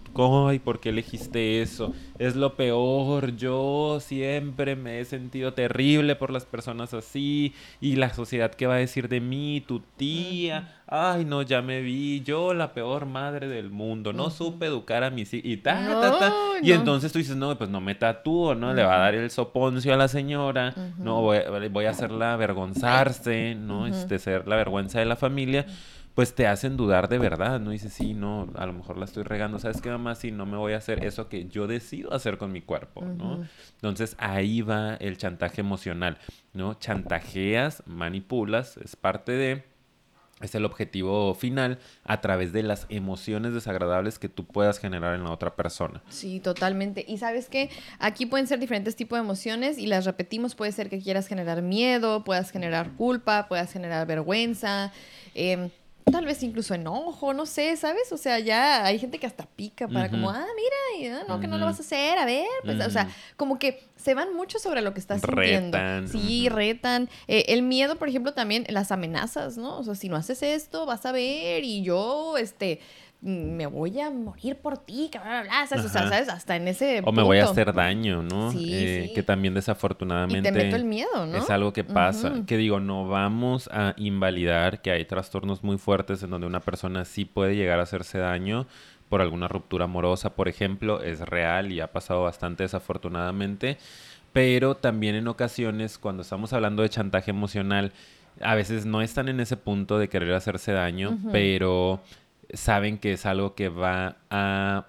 Ay, ¿por qué elegiste eso? Es lo peor. Yo siempre me he sentido terrible por las personas así. Y la sociedad, ¿qué va a decir de mí? Tu tía. Ay, no, ya me vi. Yo, la peor madre del mundo. No supe educar a mis hijos. Y ta, ta, ta. Y entonces tú dices, no, pues no me tatúo, ¿no? Le va a dar el soponcio a la señora. No, voy, voy, a hacerla avergonzarse, ¿no? Este, ser la vergüenza de la familia pues te hacen dudar de verdad, ¿no? Dices, sí, no, a lo mejor la estoy regando, ¿sabes qué, mamá? Sí, no me voy a hacer eso que yo decido hacer con mi cuerpo, ¿no? Entonces ahí va el chantaje emocional, ¿no? Chantajeas, manipulas, es parte de, es el objetivo final a través de las emociones desagradables que tú puedas generar en la otra persona. Sí, totalmente. Y sabes que aquí pueden ser diferentes tipos de emociones y las repetimos, puede ser que quieras generar miedo, puedas generar culpa, puedas generar vergüenza. Eh, tal vez incluso enojo, no sé, ¿sabes? O sea, ya hay gente que hasta pica para como, ah, mira, ah, no, que no lo vas a hacer, a ver, pues, o sea, como que se van mucho sobre lo que estás sintiendo. Sí, retan. Eh, el miedo, por ejemplo, también las amenazas, ¿no? O sea, si no haces esto, vas a ver y yo, este, me voy a morir por ti, que bla, bla, ¿sabes? O sea, ¿sabes? Hasta en ese O me voy a hacer daño, ¿no? Sí, eh, Que también desafortunadamente... Y te meto el miedo, ¿no? Es algo que pasa. Que digo, no vamos a invalidar que hay trastornos muy fuertes en donde una persona sí puede llegar a hacerse daño por alguna ruptura amorosa, por ejemplo, es real y ha pasado bastante desafortunadamente. Pero también en ocasiones, cuando estamos hablando de chantaje emocional, a veces no están en ese punto de querer hacerse daño, pero saben que es algo que va a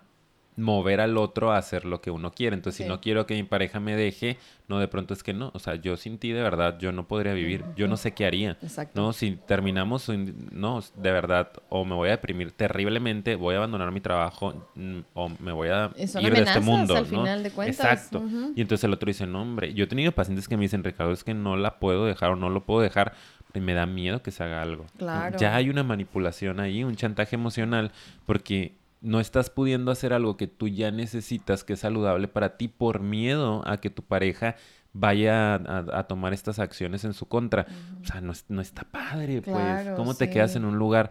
mover al otro a hacer lo que uno quiere. Entonces, si no quiero que mi pareja me deje, no, de pronto es que no. O sea, yo sin ti, de verdad, yo no podría vivir. Yo no sé qué haría. Exacto. No, si terminamos, no, de verdad, o me voy a deprimir terriblemente, voy a abandonar mi trabajo mm, o me voy a ir de este mundo. al final de cuentas. Exacto. Y entonces el otro dice, no, hombre, yo he tenido pacientes que me dicen, Ricardo, es que no la puedo dejar o no lo puedo dejar me da miedo que se haga algo. Claro. Ya hay una manipulación ahí, un chantaje emocional, porque no estás pudiendo hacer algo que tú ya necesitas, que es saludable para ti, por miedo a que tu pareja vaya a, tomar estas acciones en su contra. O sea, no, está padre, pues. ¿Cómo te quedas en un lugar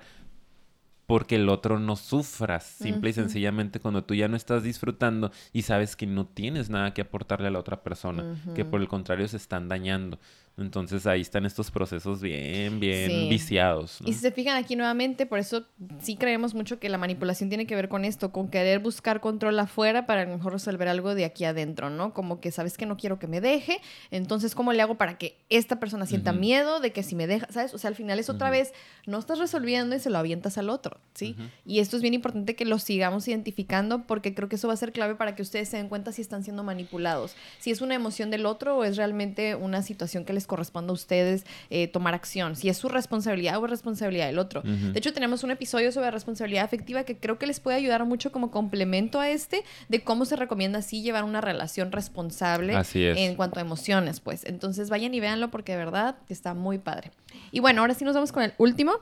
porque el otro no sufras, simple y sencillamente cuando tú ya no estás disfrutando y sabes que no tienes nada que aportarle a la otra persona, que por el contrario se están dañando. Entonces ahí están estos procesos bien, bien viciados. Y si se fijan aquí nuevamente, por eso sí creemos mucho que la manipulación tiene que ver con esto, con querer buscar control afuera para a lo mejor resolver algo de aquí adentro, ¿no? Como que sabes que no quiero que me deje, entonces ¿cómo le hago para que esta persona sienta miedo de que si me deja, ¿sabes? O sea, al final es otra vez, no estás resolviendo y se lo avientas al otro, ¿sí? Y esto es bien importante que lo sigamos identificando porque creo que eso va a ser clave para que ustedes se den cuenta si están siendo manipulados, si es una emoción del otro o es realmente una situación que les corresponde a ustedes eh, tomar acción, si es su responsabilidad o es responsabilidad del otro. De hecho, tenemos un episodio sobre responsabilidad afectiva que creo que les puede ayudar mucho como complemento a este, de cómo se recomienda así llevar una relación responsable en cuanto a emociones, pues. Entonces vayan y véanlo porque de verdad está muy padre. Y bueno, ahora sí nos vamos con el último.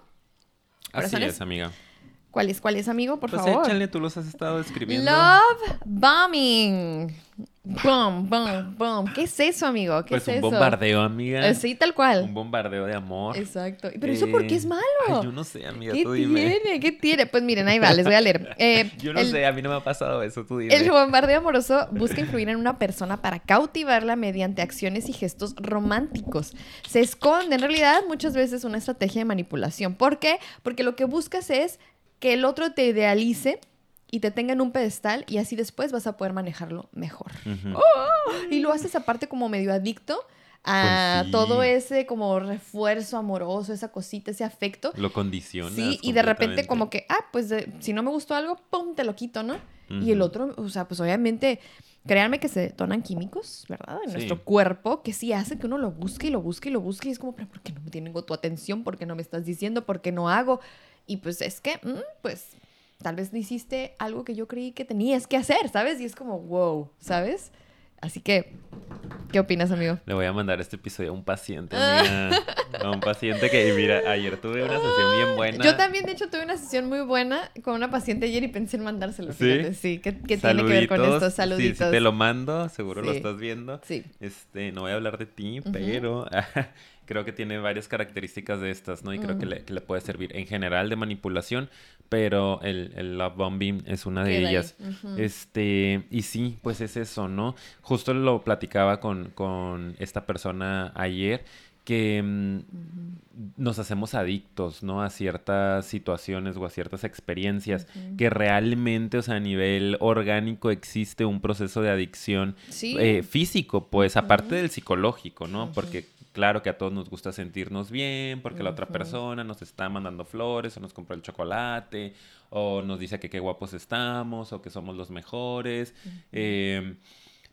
Así es, amiga. ¿Cuál es, cuál es, amigo? Por pues favor. échale, tú los has estado escribiendo. Love bombing. Boom, boom, boom. ¿Qué es eso, amigo? ¿Qué pues es un bombardeo, amiga. Eh, sí, tal cual. Un bombardeo de amor. Exacto. ¿Pero eso por qué es malo? Ay, yo no sé, amiga, ¿Qué tú dime. tiene? ¿Qué tiene? Pues miren, ahí va, les voy a leer. <laughs> Eh, yo no sé, a mí no me ha pasado eso, tú dime. El bombardeo amoroso busca influir en una persona para cautivarla mediante acciones y gestos románticos. Se esconde, en realidad, muchas veces una estrategia de manipulación. ¿Por qué? Porque lo que buscas es que el otro te idealice y te tenga en un pedestal y así después vas a poder manejarlo mejor. ¡Oh! Y lo haces aparte como medio adicto a pues todo ese como refuerzo amoroso, esa cosita, ese afecto. Lo condiciona. Sí, y de repente como que, ah, pues si no me gustó algo, ¡pum!, te lo quito, ¿no? Y el otro, o sea, pues obviamente, créanme que se detonan químicos, ¿verdad? En nuestro cuerpo, que sí hace que uno lo busque y lo busque y lo busque y es como, pero ¿por qué no me tengo tu atención? ¿Por qué no me estás diciendo? ¿Por qué no hago? Y pues es que, mm, pues tal vez no hiciste algo que yo creí que tenías que hacer, ¿sabes? Y es como, wow, ¿sabes? Así que, ¿qué opinas, amigo? Le voy a mandar este episodio a un paciente, amiga. a un paciente que, mira, ayer tuve una sesión bien buena. Yo también, de hecho, tuve una sesión muy buena con una paciente ayer y pensé en mandárselo. ¿Sí? Fíjate, sí, ¿qué, qué tiene que ver con esto? Saluditos. Sí, sí te lo mando, seguro lo Sí. estás viendo. Sí. Este, no voy a hablar de ti, pero <laughs> creo que tiene varias características de estas, ¿no? Y creo que, Mm. le, que le puede servir en general de manipulación, pero el, el love bombing es una de Queda ellas. Este, y sí, pues es eso, ¿no? Justo lo platicaba con, con esta persona ayer, que mm, nos hacemos adictos, ¿no? A ciertas situaciones o a ciertas experiencias, que realmente, o sea, a nivel orgánico existe un proceso de adicción Sí. eh, físico, pues aparte del psicológico, ¿no? Porque claro que a todos nos gusta sentirnos bien, porque la otra persona nos está mandando flores o nos compró el chocolate o nos dice que qué guapos estamos o que somos los mejores. eh,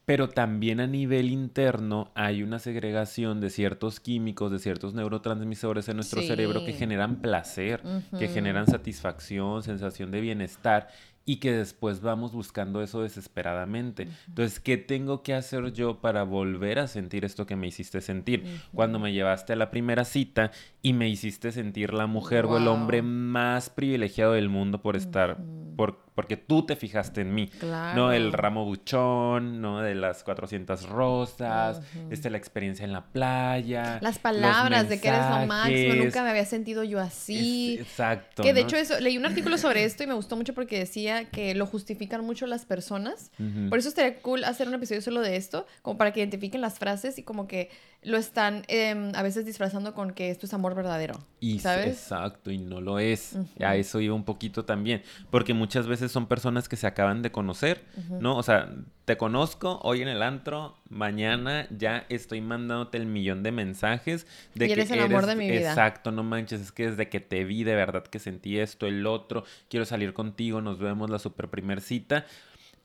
pero también a nivel interno hay una segregación de ciertos químicos, de ciertos neurotransmisores en nuestro cerebro que generan placer, que generan satisfacción, sensación de bienestar y que después vamos buscando eso desesperadamente. Entonces, ¿qué tengo que hacer yo para volver a sentir esto que me hiciste sentir? Cuando me llevaste a la primera cita y me hiciste sentir la mujer o el hombre más privilegiado del mundo por estar, por, porque tú te fijaste en mí. Claro. No el ramo buchón, no de las 400 rosas, este, la experiencia en la playa. Las los palabras de que eres lo máximo, nunca me había sentido yo así. Es- exacto. Que de ¿no? hecho eso, leí un artículo sobre esto y me gustó mucho porque decía que lo justifican mucho las personas. Por eso estaría cool hacer un episodio solo de esto, como para que identifiquen las frases y como que lo están em, a veces disfrazando con que esto es amor verdadero. Y ¿Sabes? exacto, y no lo es. Ujú. A eso iba un poquito también. Porque muchas veces son personas que se acaban de conocer. ¿no? O sea, te conozco hoy en el antro, mañana ya estoy mandándote el millón de mensajes de Y que eres el amor de mi vida. Exacto, no manches, es que desde que te vi de verdad que sentí esto, el otro, quiero salir contigo, nos vemos la super primer cita.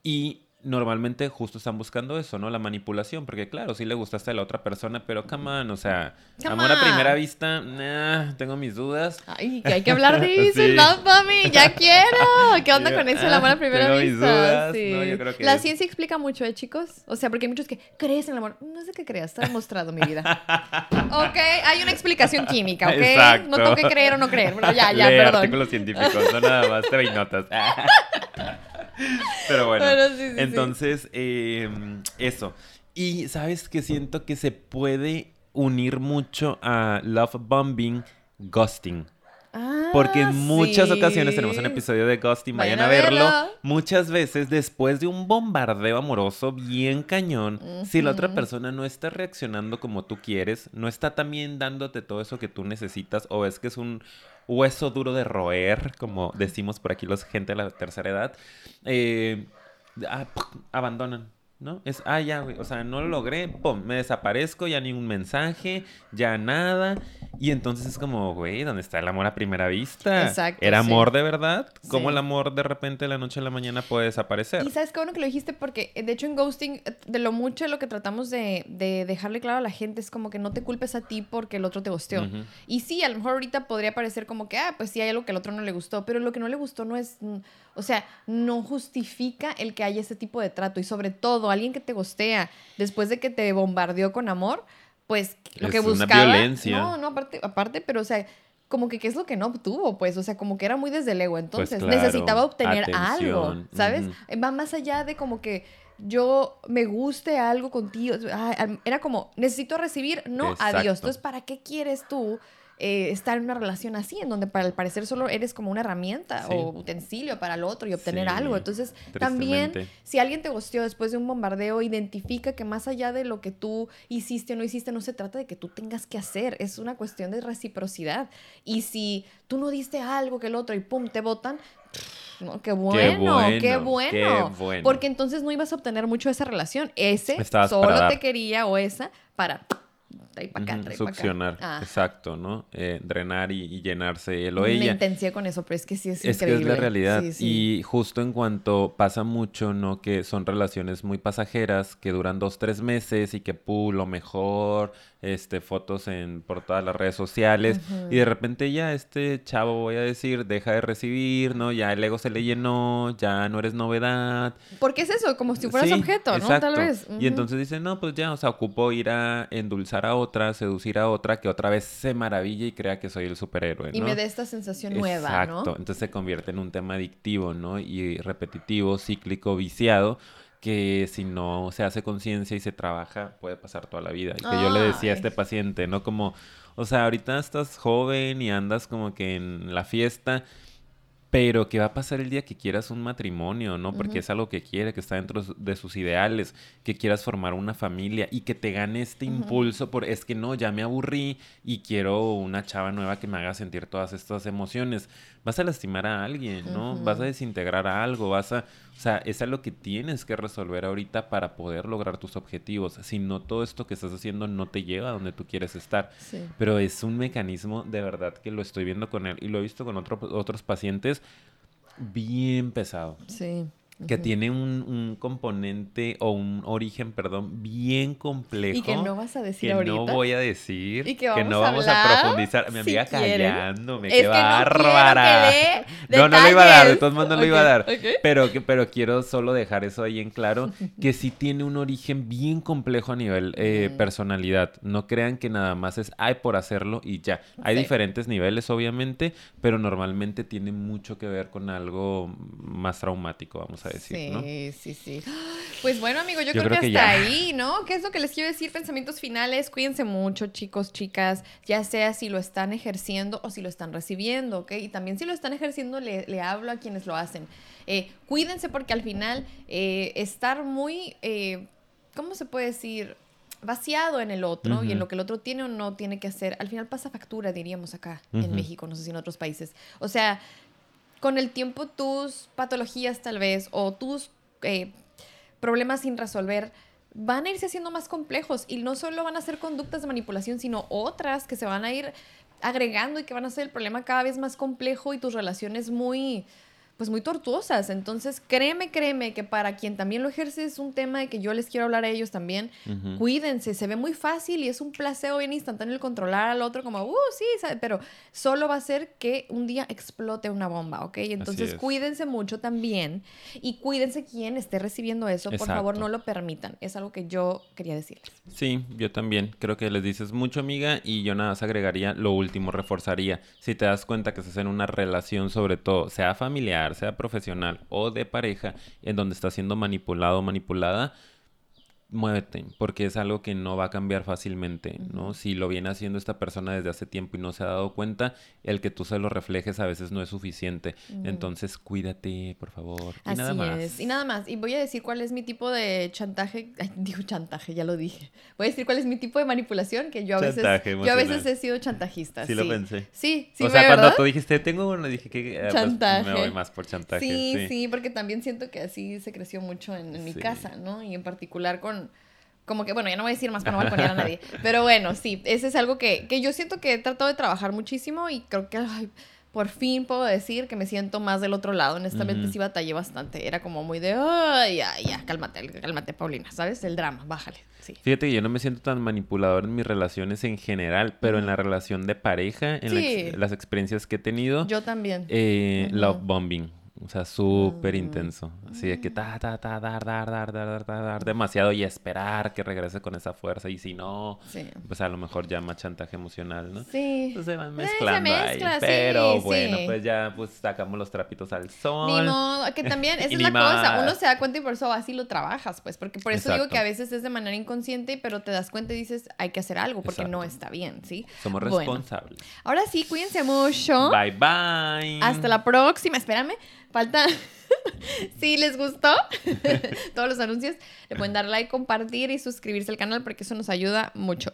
Y normalmente justo están buscando eso, ¿no? La manipulación, porque claro, sí le gustaste a la otra persona, pero come on, o sea, Come amor a primera vista, nah, tengo mis dudas. Ay, que hay que hablar de <laughs> eso, Sí. no, mami, ya quiero. ¿Qué onda Yo, con eso, el amor a ah, primera tengo mis vista? dudas, Sí. ¿no? Yo creo que La es- ciencia explica mucho, ¿eh, chicos? O sea, porque hay muchos que crees en el amor. No sé qué creas, está demostrado mi vida. <laughs> ok, hay una explicación química, ¿ok? Exacto. No tengo que creer o no creer. Pero ya, ya, Lee perdón. artículos científicos, no nada más te notas. <laughs> Pero bueno, sí, sí. entonces, eh, eso. Y sabes que siento que se puede unir mucho a love bombing, ghosting. Porque en Ah, muchas sí. ocasiones tenemos un episodio de Ghosting, vayan, Vayan a verlo. verlo. Muchas veces después de un bombardeo amoroso bien cañón, si la otra persona no está reaccionando como tú quieres, no está también dándote todo eso que tú necesitas, o es que es un hueso duro de roer, como decimos por aquí los gente de la tercera edad, eh, ah, abandonan. ¿No? Es, ah, ya, güey. O sea, no lo logré, pum, me desaparezco, ya ni un mensaje, ya nada. Y entonces es como, güey, ¿dónde está el amor a primera vista? Exacto, ¿Era sí. amor de verdad? ¿Cómo Sí. el amor de repente de la noche a la mañana puede desaparecer? Y sabes qué bueno que lo dijiste porque eh, de hecho en ghosting eh, de lo mucho lo que tratamos de, de dejarle claro a la gente es como que no te culpes a ti porque el otro te gusteó. Y sí, a lo mejor ahorita podría parecer como que, ah, pues sí hay algo que al otro no le gustó, pero lo que no le gustó no es, o sea, no justifica el que haya ese tipo de trato y sobre todo alguien que te gustea después de que te bombardeó con amor, pues lo que una buscaba... violencia. No, no, aparte, aparte, pero o sea... Como que qué es lo que no obtuvo, pues, o sea, como que era muy desde el ego, entonces Pues claro, necesitaba obtener algo, ¿sabes? ujú. Va más allá de como que yo me guste algo contigo. Era como, necesito recibir, no, Exacto. adiós. Entonces, ¿para qué quieres tú eh, estar en una relación así, en donde para el parecer solo eres como una herramienta Sí. o utensilio para el otro y obtener Sí, algo? Entonces, también, si alguien te gosteó después de un bombardeo, identifica que más allá de lo que tú hiciste o no hiciste, no se trata de que tú tengas que hacer, es una cuestión de reciprocidad. Y si tú no diste algo que el otro y pum, te botan, no, qué bueno, qué bueno, bueno, qué bueno. Porque entonces no ibas a obtener mucho de esa relación. Ese Estabas solo te quería o esa para trae para acá, trae acá. Succionar, Ah. exacto, ¿no? Eh, drenar y, y llenarse él o Me ella. intencié con eso, pero es que sí es, Es que increíble. es la realidad. Sí, sí. Y justo en cuanto pasa mucho, ¿no? Que son relaciones muy pasajeras, que duran dos, tres meses y que, pu, lo mejor, este, fotos en, por todas las redes sociales. Y de repente ya este chavo, voy a decir, deja de recibir, ¿no? Ya el ego se le llenó, ya no eres novedad. Porque es eso, como si fueras Sí, objeto, ¿no? exacto. Tal vez. Y Ujú. entonces dice, no, pues ya, o sea, ocupo ir a endulzar a otra, seducir a otra, que otra vez se maraville y crea que soy el superhéroe, ¿no? Y me dé esta sensación nueva, Exacto. ¿no? Entonces se convierte en un tema adictivo, ¿no? Y repetitivo, cíclico, viciado, que si no se hace conciencia y se trabaja, puede pasar toda la vida. Y que yo le decía a este paciente, ¿no? Como, o sea, ahorita estás joven y andas como que en la fiesta. Pero que va a pasar el día que quieras un matrimonio, ¿no? Porque es algo que quiere, que está dentro de sus ideales, que quieras formar una familia y que te gane este impulso por, es que no, ya me aburrí y quiero una chava nueva que me haga sentir todas estas emociones. Vas a lastimar a alguien, ¿no? Vas a desintegrar a algo, vas a... O sea, es algo que tienes que resolver ahorita para poder lograr tus objetivos. Si no, todo esto que estás haciendo no te lleva a donde tú quieres estar. Sí. Pero es un mecanismo de verdad que lo estoy viendo con él y lo he visto con otro- otros pacientes bien pesado. Sí. Que tiene un, un componente o un origen, perdón, bien complejo. Y que no vas a decir que ahorita. no voy a decir. Y que no vamos vamos a a hablar, profundizar. Mi si amiga quieren. callándome. Es qué que bárbara. no que No, no lo iba a dar, de todos modos no lo iba a dar. Ok, ok. Pero, que, pero quiero solo dejar eso ahí en claro, <laughs> que sí tiene un origen bien complejo a nivel eh, personalidad. No crean que nada más es, ay, por hacerlo y ya. Hay Sí. diferentes niveles, obviamente, pero normalmente tiene mucho que ver con algo más traumático, vamos a decir, sí, ¿no? sí, sí. <gasps> Pues bueno, amigo, yo, Yo creo, creo que que hasta ya. ahí, ¿no? ¿Qué es lo que les quiero decir? Pensamientos finales. Cuídense mucho, chicos, chicas, ya sea si lo están ejerciendo o si lo están recibiendo, ¿ok? Y también si lo están ejerciendo, le, le hablo a quienes lo hacen. Eh, cuídense porque al final eh, estar muy, eh, ¿cómo se puede decir? vaciado en el otro y en lo que el otro tiene o no tiene que hacer, al final pasa factura, diríamos acá en. México, no sé si en otros países. O sea, con el tiempo tus patologías tal vez o tus eh, problemas sin resolver van a irse haciendo más complejos. Y no solo van a ser conductas de manipulación, sino otras que se van a ir agregando y que van a hacer el problema cada vez más complejo y tus relaciones muy pues muy tortuosas. Entonces, créeme, créeme que para quien también lo ejerce es un tema de que yo les quiero hablar a ellos también. Ujú. Cuídense, se ve muy fácil y es un placebo bien instantáneo el controlar al otro como, uh, sí, sabe", pero solo va a ser que un día explote una bomba, ¿ok? Entonces es. cuídense mucho también y cuídense quien esté recibiendo eso, por favor Exacto. no lo permitan. Es algo que yo quería decirles. Sí, yo también. Creo que les dices mucho, amiga, y yo nada más agregaría lo último, reforzaría. Si te das cuenta que estás en una relación, sobre todo, sea familiar, sea profesional o de pareja, en donde estás siendo manipulado o manipulada, muévete, porque es algo que no va a cambiar fácilmente, ¿no? Si lo viene haciendo esta persona desde hace tiempo y no se ha dado cuenta, el que tú se lo reflejes a veces no es suficiente. Entonces, cuídate, por favor. Y Así nada más. es. Y nada más. Y voy a decir cuál es mi tipo de chantaje. Ay, <laughs> digo chantaje, ya lo dije. Voy a decir cuál es mi tipo de manipulación, que yo a veces, yo a veces he sido chantajista. Sí lo pensé. Sí, sí, o sea, cuando tú dijiste, tengo uno, dije que eh, pues, Chantaje. me voy más por chantaje. Sí, sí, porque también siento que así se creció mucho en, en mi Sí. casa, ¿no? Y en particular con, como que, bueno, ya no voy a decir más para no balconear a nadie, <laughs> pero bueno, sí, ese es algo que, que yo siento que he tratado de trabajar muchísimo y creo que ay, por fin puedo decir que me siento más del otro lado. Honestamente Ujú. sí batallé bastante, era como muy de, ay, ya, ya, cálmate, cálmate, Paulina, ¿sabes? El drama, bájale, sí. Fíjate que yo no me siento tan manipulador en mis relaciones en general, pero en la relación de pareja, en la ex- las experiencias que he tenido, Yo también. eh, Ujú. love bombing. O sea, súper Ah. intenso. Así de que ta, ta, ta, dar, dar, dar, dar, dar, dar, dar demasiado y esperar que regrese con esa fuerza. Y si no, Sí. pues a lo mejor llama chantaje emocional, ¿no? Sí. Pues se van Eh, se mezclando mezcla, ahí. sí, Pero bueno, pues ya pues sacamos los trapitos al sol. Ni modo, que también, <laughs> esa es la cosa, más. uno se da cuenta y por eso así lo trabajas, pues, porque por eso digo que a veces es de manera inconsciente, pero te das cuenta y dices, hay que hacer algo, porque no está bien, ¿sí? Somos Bueno. responsables. Ahora sí, cuídense mucho. Bye bye. Hasta la próxima, espérame, falta... <laughs> si les gustó <laughs> todos los anuncios, le pueden dar like, compartir y suscribirse al canal porque eso nos ayuda mucho.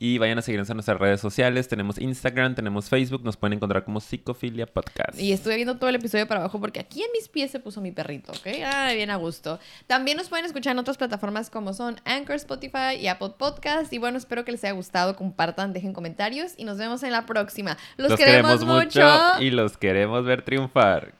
Y vayan a seguirnos en nuestras redes sociales. Tenemos Instagram, tenemos Facebook. Nos pueden encontrar como Psicofilia Podcast. Y estuve viendo todo el episodio para abajo porque aquí en mis pies se puso mi perrito, ¿ok? Ay, bien a gusto. También nos pueden escuchar en otras plataformas como son Anchor, Spotify y Apple Podcast. Y bueno, espero que les haya gustado. Compartan, dejen comentarios y nos vemos en la próxima. Los, queremos, mucho y los queremos ver triunfar.